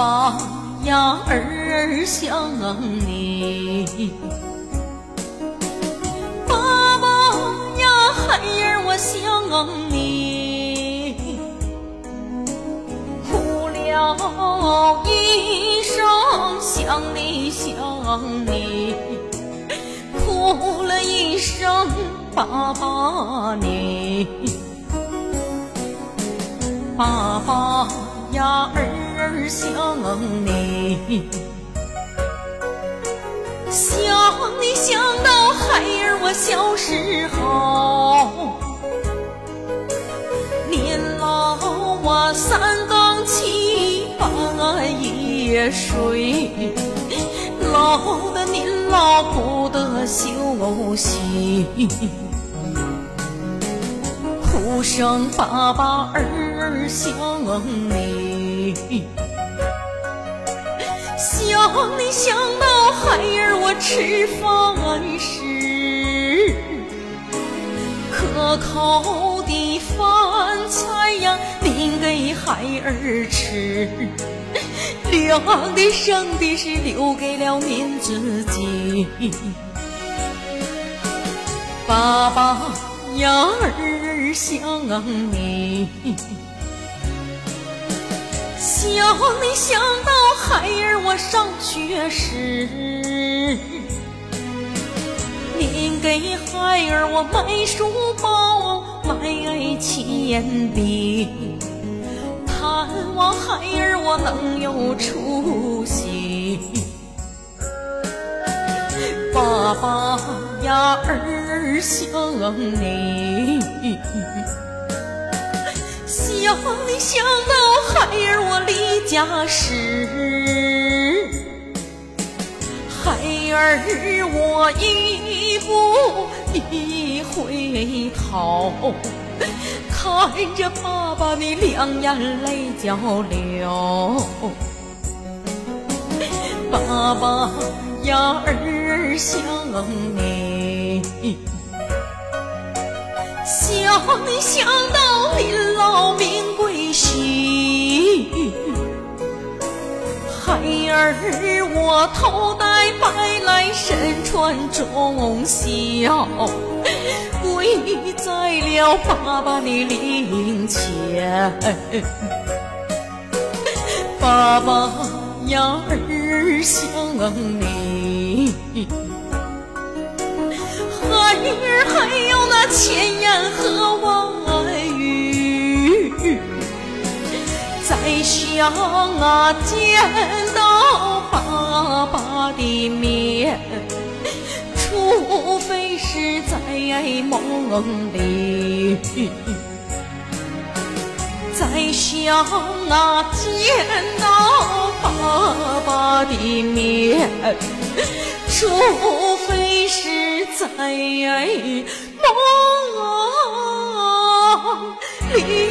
爸呀，儿想你。爸爸呀，孩儿我想你。哭了一声想你想你，哭了一声爸爸你。爸爸呀，儿儿想你，想你想到孩儿我小时候，年老我三更起，半夜睡，老的您老不得休息。哭声爸爸儿想你，想你想到孩儿我吃饭时，可口的饭菜呀，您给孩儿吃，凉的生的是留给了您自己，爸爸呀儿。想你，想你想到孩儿我上学时，您给孩儿我买书包买铅笔，盼望孩儿我能有出息。爸爸呀，儿想你，想你想到孩儿我家时，孩儿我一步一回头，看着爸爸你两眼泪交流，爸爸呀儿想你，想你想到您老命儿我头戴白来身穿忠孝，跪在了爸爸的灵前，爸爸呀儿想你。孩儿还有那千言和万语，再想啊见到爸爸的面，除非是在梦里。再想啊见到爸爸的面，除非是在梦里。